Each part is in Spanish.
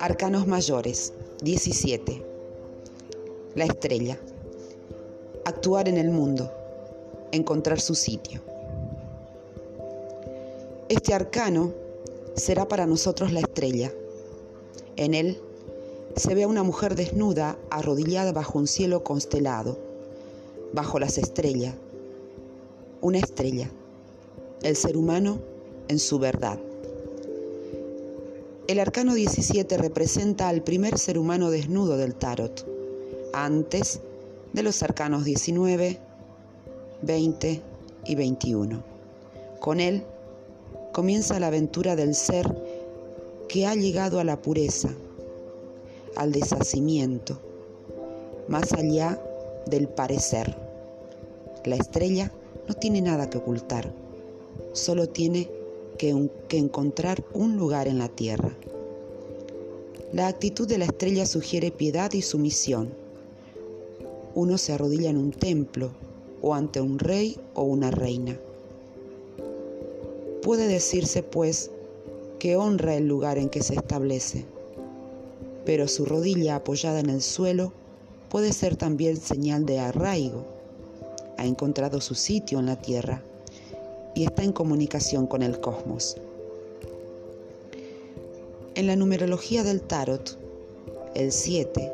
Arcanos mayores, 17. La estrella. Actuar en el mundo, encontrar su sitio. Este arcano será para nosotros la estrella. En él se ve a una mujer desnuda arrodillada bajo un cielo constelado, bajo las estrellas. Una estrella, el ser humano en su verdad. El arcano 17 representa al primer ser humano desnudo del tarot, antes de los arcanos 19, 20 y 21. Con él comienza la aventura del ser que ha llegado a la pureza, al deshacimiento, más allá del parecer. La estrella no tiene nada que ocultar, solo tiene que, encontrar un lugar en la tierra. La actitud de la estrella sugiere piedad y sumisión. Uno se arrodilla en un templo o ante un rey o una reina. Puede decirse, pues, que honra el lugar en que se establece, pero su rodilla apoyada en el suelo puede ser también señal de arraigo. Ha encontrado su sitio en la tierra y está en comunicación con el cosmos. En la numerología del tarot, el 7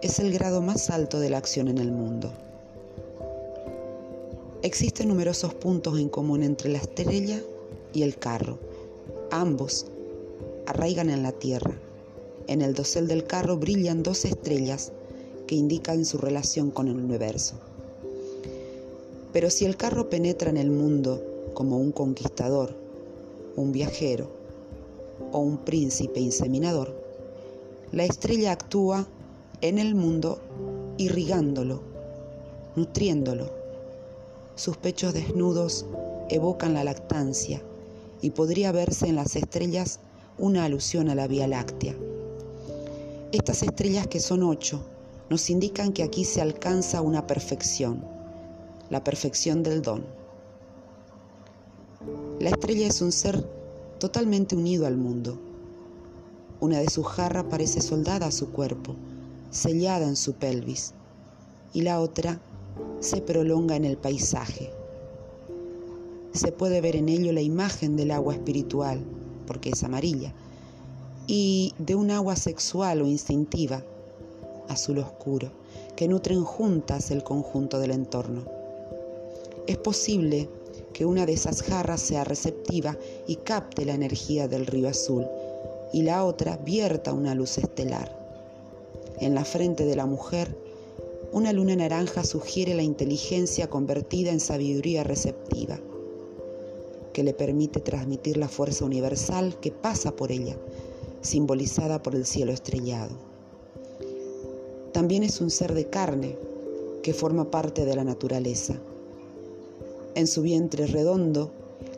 es el grado más alto de la acción en el mundo. Existen numerosos puntos en común entre la estrella y el carro. Ambos arraigan en la tierra. En el dosel del carro brillan dos estrellas que indican su relación con el universo. Pero si el carro penetra en el mundo como un conquistador, un viajero o un príncipe inseminador, la estrella actúa en el mundo irrigándolo, nutriéndolo. Sus pechos desnudos evocan la lactancia y podría verse en las estrellas una alusión a la Vía Láctea. Estas estrellas que son ocho nos indican que aquí se alcanza una perfección, la perfección del don. La estrella es un ser totalmente unido al mundo. Una de sus jarras parece soldada a su cuerpo, sellada en su pelvis, y la otra se prolonga en el paisaje. Se puede ver en ello la imagen del agua espiritual, porque es amarilla, y de un agua sexual o instintiva, azul oscuro, que nutren juntas el conjunto del entorno. Es posible que una de esas jarras sea receptiva y capte la energía del río azul y la otra vierta una luz estelar. En la frente de la mujer, una luna naranja sugiere la inteligencia convertida en sabiduría receptiva, que le permite transmitir la fuerza universal que pasa por ella, simbolizada por el cielo estrellado. También es un ser de carne que forma parte de la naturaleza en su vientre redondo,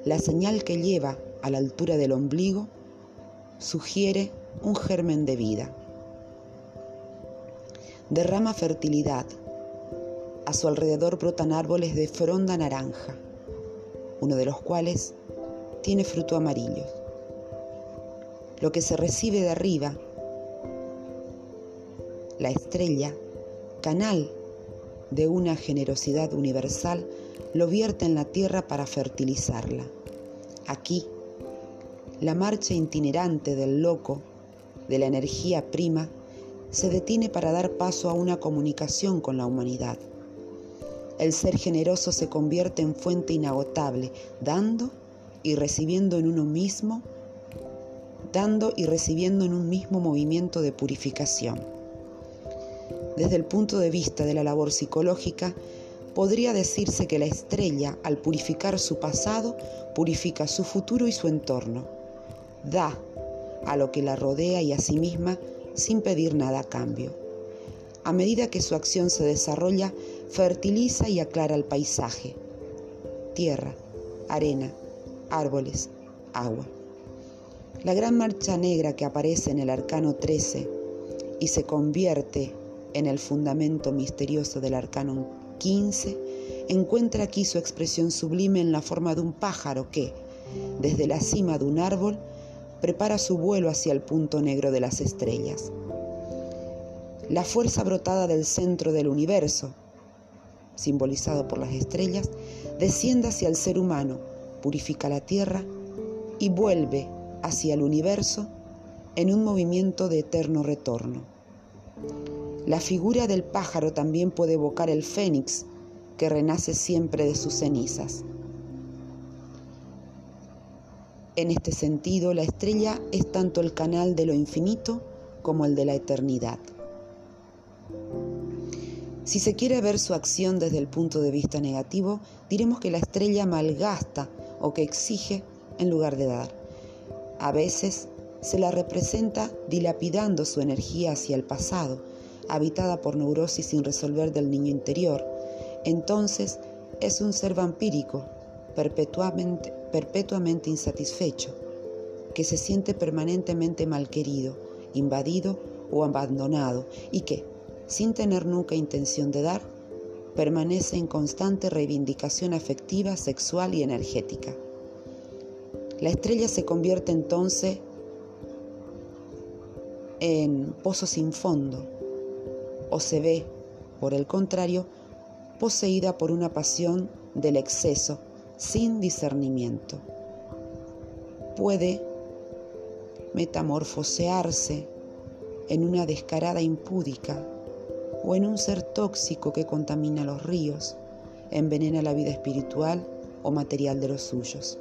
la señal que lleva a la altura del ombligo sugiere un germen de vida. Derrama fertilidad. A su alrededor brotan árboles de fronda naranja, uno de los cuales tiene fruto amarillo. Lo que se recibe de arriba, la estrella, canal de una generosidad universal, lo vierte en la tierra para fertilizarla. Aquí, la marcha itinerante del loco, de la energía prima, se detiene para dar paso a una comunicación con la humanidad. El ser generoso se convierte en fuente inagotable, dando y recibiendo en uno mismo, dando y recibiendo en un mismo movimiento de purificación. Desde el punto de vista de la labor psicológica, podría decirse que la estrella, al purificar su pasado, purifica su futuro y su entorno. Da a lo que la rodea y a sí misma sin pedir nada a cambio. A medida que su acción se desarrolla, fertiliza y aclara el paisaje. Tierra, arena, árboles, agua. La gran marcha negra que aparece en el arcano 13 y se convierte en el fundamento misterioso del arcano 15 encuentra aquí su expresión sublime en la forma de un pájaro que, desde la cima de un árbol, prepara su vuelo hacia el punto negro de las estrellas. La fuerza brotada del centro del universo, simbolizado por las estrellas, desciende hacia el ser humano, purifica la tierra y vuelve hacia el universo en un movimiento de eterno retorno. La figura del pájaro también puede evocar el fénix que renace siempre de sus cenizas. En este sentido, la estrella es tanto el canal de lo infinito como el de la eternidad. Si se quiere ver su acción desde el punto de vista negativo, diremos que la estrella malgasta o que exige en lugar de dar. A veces se la representa dilapidando su energía hacia el pasado, habitada por neurosis sin resolver del niño interior. Entonces es un ser vampírico, perpetuamente, insatisfecho, que se siente permanentemente malquerido, invadido o abandonado y que, sin tener nunca intención de dar, permanece en constante reivindicación afectiva, sexual y energética. La estrella se convierte entonces en pozo sin fondo o se ve, por el contrario, poseída por una pasión del exceso sin discernimiento. Puede metamorfosearse en una descarada impúdica o en un ser tóxico que contamina los ríos, envenena la vida espiritual o material de los suyos.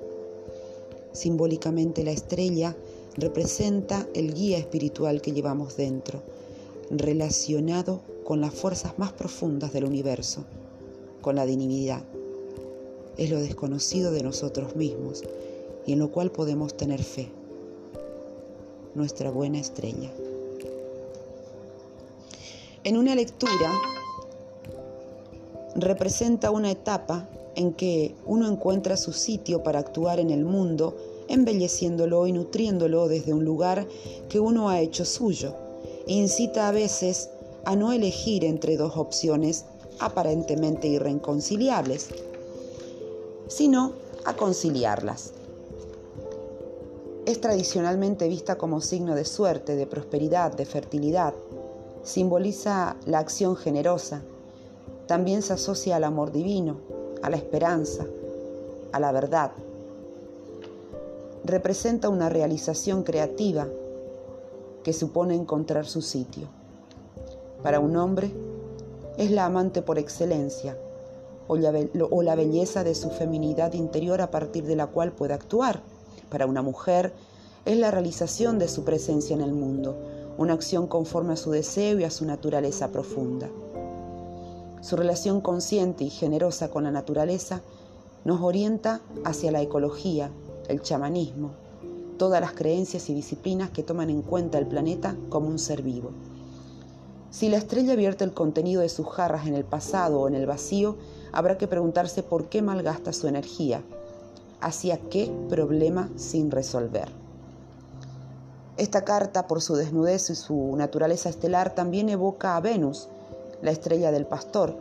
Simbólicamente la estrella representa el guía espiritual que llevamos dentro, relacionado con las fuerzas más profundas del universo, con la divinidad. Es lo desconocido de nosotros mismos y en lo cual podemos tener fe, nuestra buena estrella. En una lectura representa una etapa en que uno encuentra su sitio para actuar en el mundo, embelleciéndolo y nutriéndolo desde un lugar que uno ha hecho suyo. Incita a veces a no elegir entre dos opciones aparentemente irreconciliables, sino a conciliarlas. Es tradicionalmente vista como signo de suerte, de prosperidad, de fertilidad. Simboliza la acción generosa. También se asocia al amor divino, a la esperanza, a la verdad. Representa una realización creativa que supone encontrar su sitio. Para un hombre es la amante por excelencia o la, belleza de su feminidad interior a partir de la cual puede actuar. Para una mujer es la realización de su presencia en el mundo, una acción conforme a su deseo y a su naturaleza profunda. Su relación consciente y generosa con la naturaleza nos orienta hacia la ecología, el chamanismo, todas las creencias y disciplinas que toman en cuenta el planeta como un ser vivo. Si la estrella vierte el contenido de sus jarras en el pasado o en el vacío, habrá que preguntarse por qué malgasta su energía, hacia qué problema sin resolver. Esta carta, por su desnudez y su naturaleza estelar, también evoca a Venus, la estrella del pastor,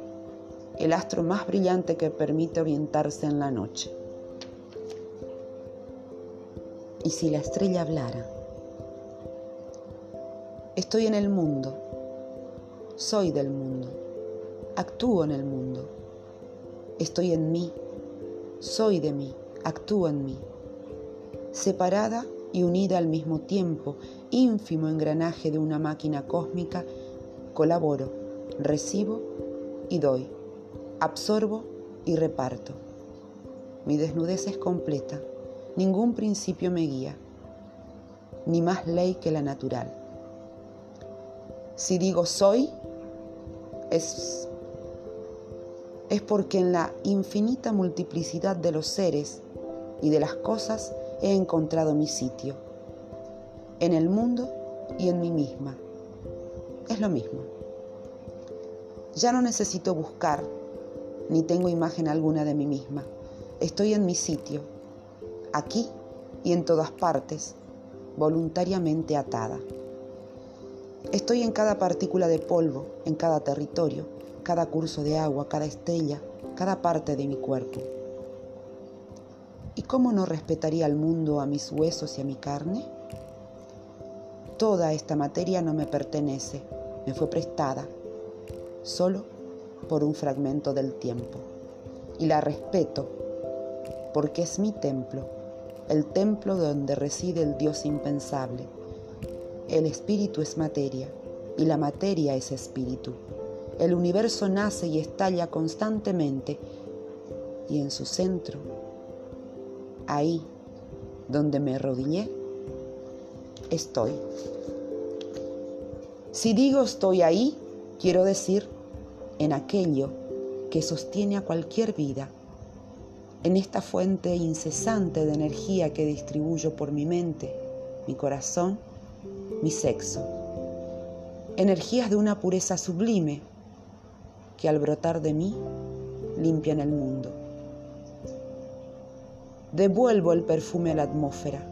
el astro más brillante que permite orientarse en la noche. ¿Y si la estrella hablara? Estoy en el mundo, soy del mundo, actúo en el mundo, estoy en mí, soy de mí, actúo en mí, separada y unida al mismo tiempo, ínfimo engranaje de una máquina cósmica, colaboro recibo y doy, absorbo y reparto. Mi desnudez es completa, ningún principio me guía, ni más ley que la natural. Si digo soy, es, es porque en la infinita multiplicidad de los seres y de las cosas he encontrado mi sitio, en el mundo y en mí misma. Es lo mismo. Ya no necesito buscar, ni tengo imagen alguna de mí misma. Estoy en mi sitio, aquí y en todas partes, voluntariamente atada. Estoy en cada partícula de polvo, en cada territorio, cada curso de agua, cada estrella, cada parte de mi cuerpo. ¿Y cómo no respetaría al mundo a mis huesos y a mi carne? Toda esta materia no me pertenece, me fue prestada, solo por un fragmento del tiempo. Y la respeto, porque es mi templo, el templo donde reside el Dios impensable. El espíritu es materia y la materia es espíritu. El universo nace y estalla constantemente y en su centro, ahí donde me arrodillé, estoy. Si digo estoy ahí, quiero decir en aquello que sostiene a cualquier vida, en esta fuente incesante de energía que distribuyo por mi mente, mi corazón, mi sexo. Energías de una pureza sublime que al brotar de mí limpian el mundo. Devuelvo el perfume a la atmósfera,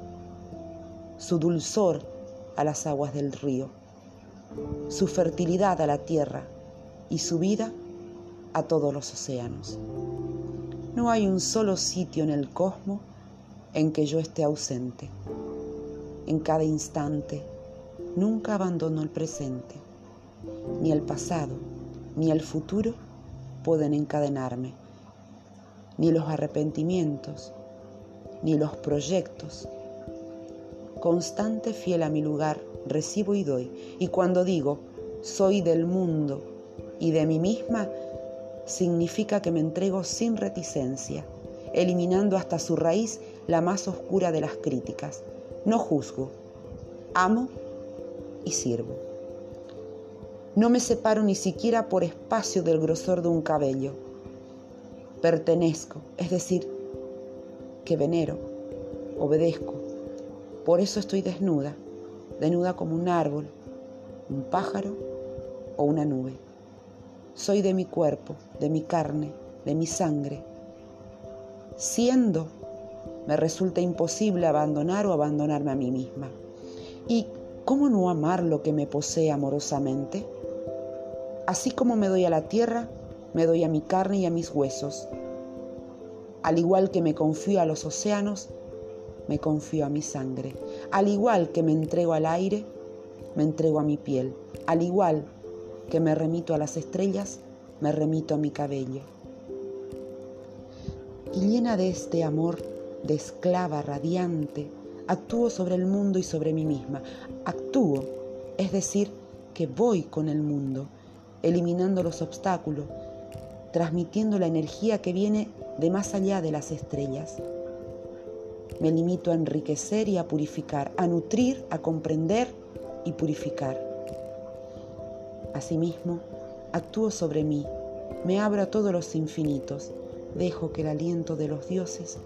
su dulzor a las aguas del río, su fertilidad a la tierra y su vida a todos los océanos. No hay un solo sitio en el cosmos en que yo esté ausente. En cada instante, nunca abandono el presente. Ni el pasado, ni el futuro pueden encadenarme. Ni los arrepentimientos, ni los proyectos. Constante fiel a mi lugar, recibo y doy. Y cuando digo, soy del mundo y de mí misma, significa que me entrego sin reticencia, eliminando hasta su raíz la más oscura de las críticas. No juzgo, amo y sirvo. No me separo ni siquiera por espacio del grosor de un cabello. Pertenezco, es decir, que venero, obedezco. Por eso estoy desnuda, desnuda como un árbol, un pájaro o una nube. Soy de mi cuerpo, de mi carne, de mi sangre. Siendo, me resulta imposible abandonar o abandonarme a mí misma. ¿Y cómo no amar lo que me posee amorosamente? Así como me doy a la tierra, me doy a mi carne y a mis huesos. Al igual que me confío a los océanos, me confío a mi sangre. Al igual que me entrego al aire, me entrego a mi piel. Al igual que me remito a las estrellas, me remito a mi cabello. Y llena de este amor de esclava radiante, actúo sobre el mundo y sobre mí misma. Actúo, es decir, que voy con el mundo, eliminando los obstáculos, transmitiendo la energía que viene de más allá de las estrellas. Me limito a enriquecer y a purificar, a nutrir, a comprender y purificar. Asimismo, actúo sobre mí, me abro a todos los infinitos, dejo que el aliento de los dioses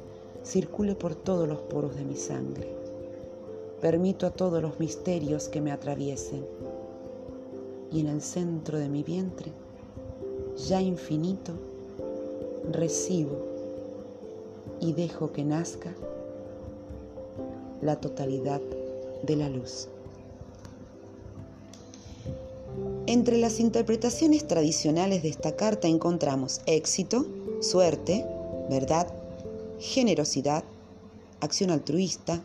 circule por todos los poros de mi sangre. Permito a todos los misterios que me atraviesen. Y en el centro de mi vientre, ya infinito, recibo y dejo que nazca la totalidad de la luz. Entre las interpretaciones tradicionales de esta carta encontramos éxito, suerte, verdad, generosidad, acción altruista,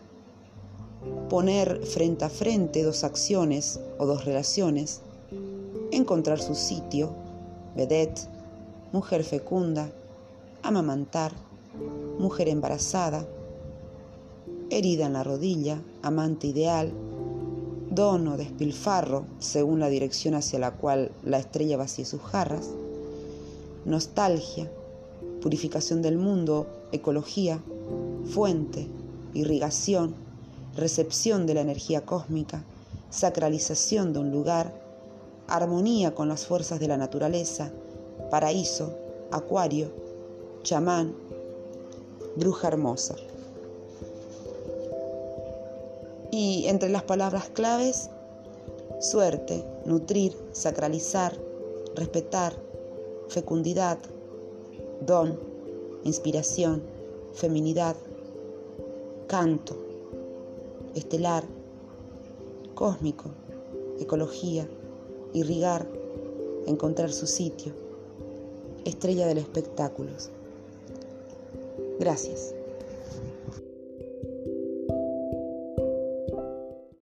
poner frente a frente dos acciones o dos relaciones, encontrar su sitio, vedette, mujer fecunda, amamantar, mujer embarazada, herida en la rodilla, amante ideal, don o despilfarro, según la dirección hacia la cual la estrella vacía sus jarras, nostalgia, purificación del mundo, ecología, fuente, irrigación, recepción de la energía cósmica, sacralización de un lugar, armonía con las fuerzas de la naturaleza, paraíso, acuario, chamán, bruja hermosa. Y entre las palabras claves, suerte, nutrir, sacralizar, respetar, fecundidad, don, inspiración, feminidad, canto, estelar, cósmico, ecología, irrigar, encontrar su sitio, estrella del espectáculo. Gracias.